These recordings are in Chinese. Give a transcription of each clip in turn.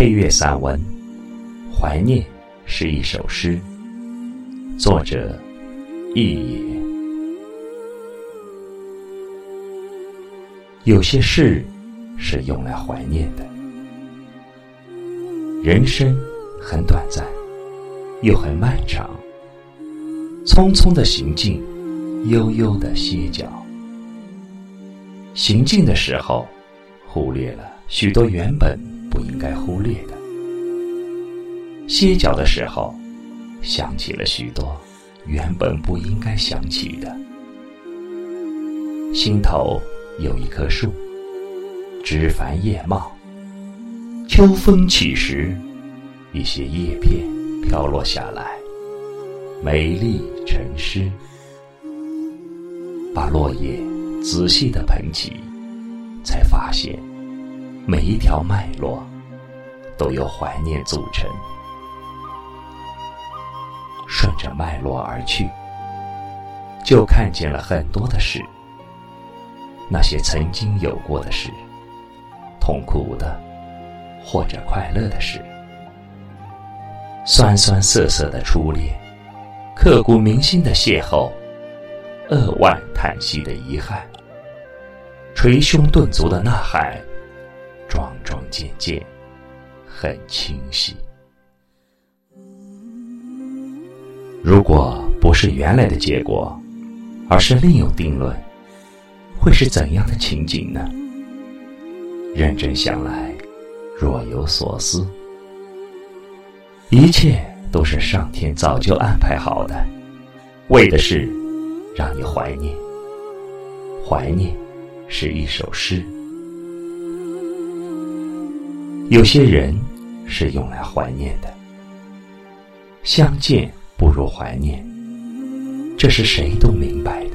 配乐散文《怀念是一首诗》，作者易野。有些事是用来怀念的。人生很短暂，又很漫长。匆匆的行进，悠悠的歇脚。行进的时候，忽略了许多原本不应该忽略的；歇脚的时候，想起了许多原本不应该想起的。心头有一棵树，枝繁叶茂。秋风起时，一些叶片飘落下来，美丽成诗。把落叶。仔细的捧起，才发现每一条脉络都由怀念组成。顺着脉络而去，就看见了很多的事，那些曾经有过的事，痛苦的或者快乐的事，酸酸涩涩的初恋，刻骨铭心的邂逅，扼腕叹息的遗憾。捶胸顿足的呐喊，桩桩件件，很清晰。如果不是原来的结果，而是另有定论，会是怎样的情景呢？认真想来，若有所思。一切都是上天早就安排好的，为的是让你怀念，怀念。是一首诗。有些人是用来怀念的，相见不如怀念，这是谁都明白的。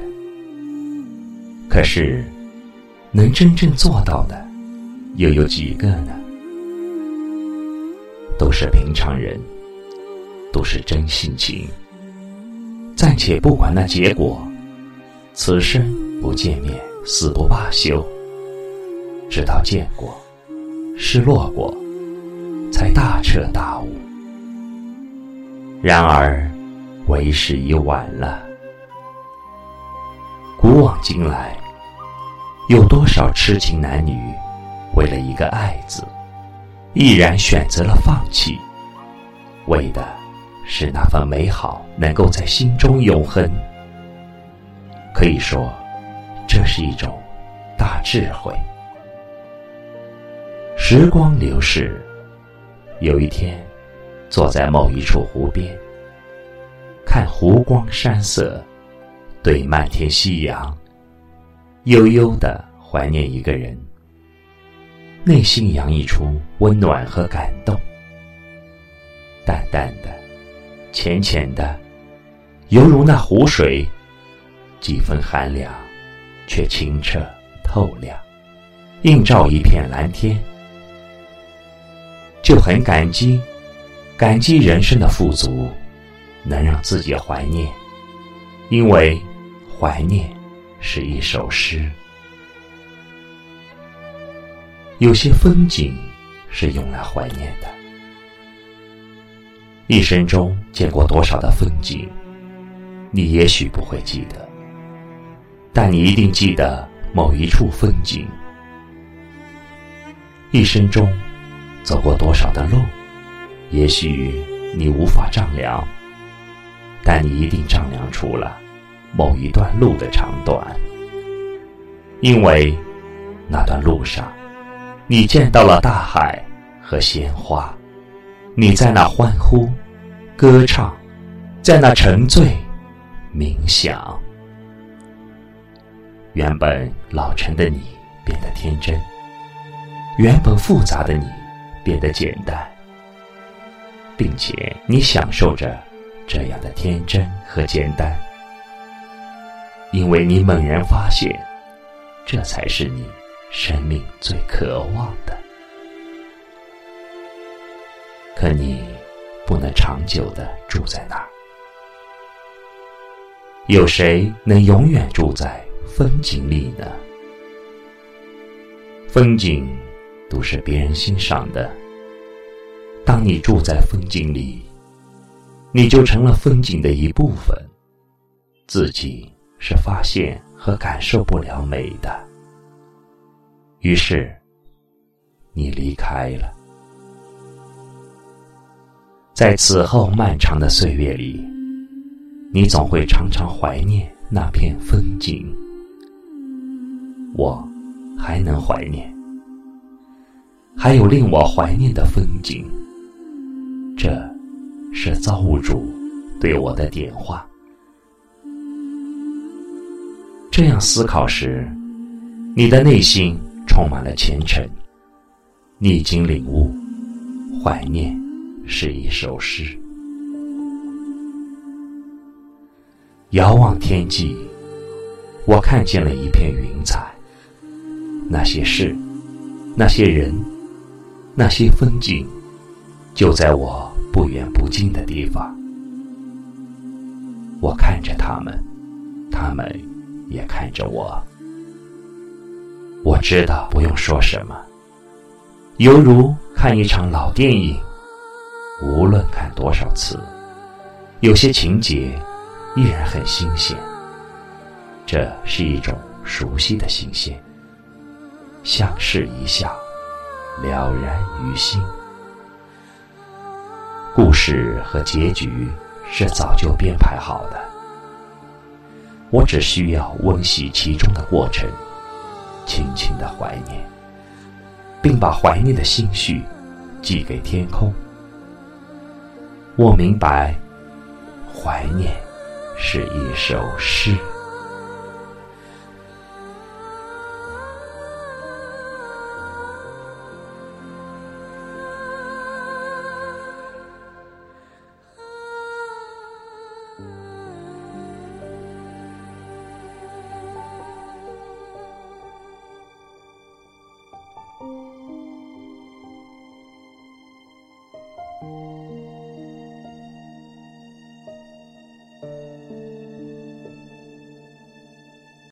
可是，能真正做到的，又有几个呢？都是平常人，都是真性情。暂且不管那结果，此生不见面。死不罢休，直到见过、失落过，大彻大悟。然而，为时已晚了。古往今来，有多少痴情男女，为了一个“爱”字，毅然选择了放弃，为的是那份美好能够在心中永恒。可以说。这是一种大智慧。时光流逝，有一天，坐在某一处湖边，看湖光山色，对漫天夕阳，悠悠的怀念一个人，内心洋溢出温暖和感动，淡淡的，浅浅的，犹如那湖水，几分寒凉。却清澈透亮，映照一片蓝天，就很感激，感激人生的富足，能让自己怀念，因为怀念是一首诗。有些风景是用来怀念的，一生中见过多少的风景，你也许不会记得。但你一定记得某一处风景。一生中走过多少的路，也许你无法丈量，但你一定丈量出了某一段路的长短。因为那段路上，你见到了大海和鲜花，你在那欢呼、歌唱，在那沉醉、冥想。原本老成的你变得天真，原本复杂的你变得简单，并且你享受着这样的天真和简单，因为你猛然发现，这才是你生命最渴望的。可你不能长久的住在那儿，有谁能永远住在？风景里呢？风景都是别人欣赏的，当你住在风景里，你就成了风景的一部分，自己是发现和感受不了美的。于是，你离开了。在此后漫长的岁月里，你总会常常怀念那片风景。我还能怀念，还有令我怀念的风景。这，是造物主对我的点化。这样思考时，你的内心充满了虔诚。你已经领悟，怀念是一首诗。遥望天际，我看见了一片云彩。那些事，那些人，那些风景。就在我不远不近的地方，我看着他们，他们也看着我。我知道不用说什么，犹如看一场老电影，无论看多少次，有些情节依然很新鲜。这是一种熟悉的新鲜，相视一笑，了然于心。故事和结局是早就编排好的，我只需要温习其中的过程，轻轻的怀念，并把怀念的心绪寄给天空。我明白，怀念是一首诗。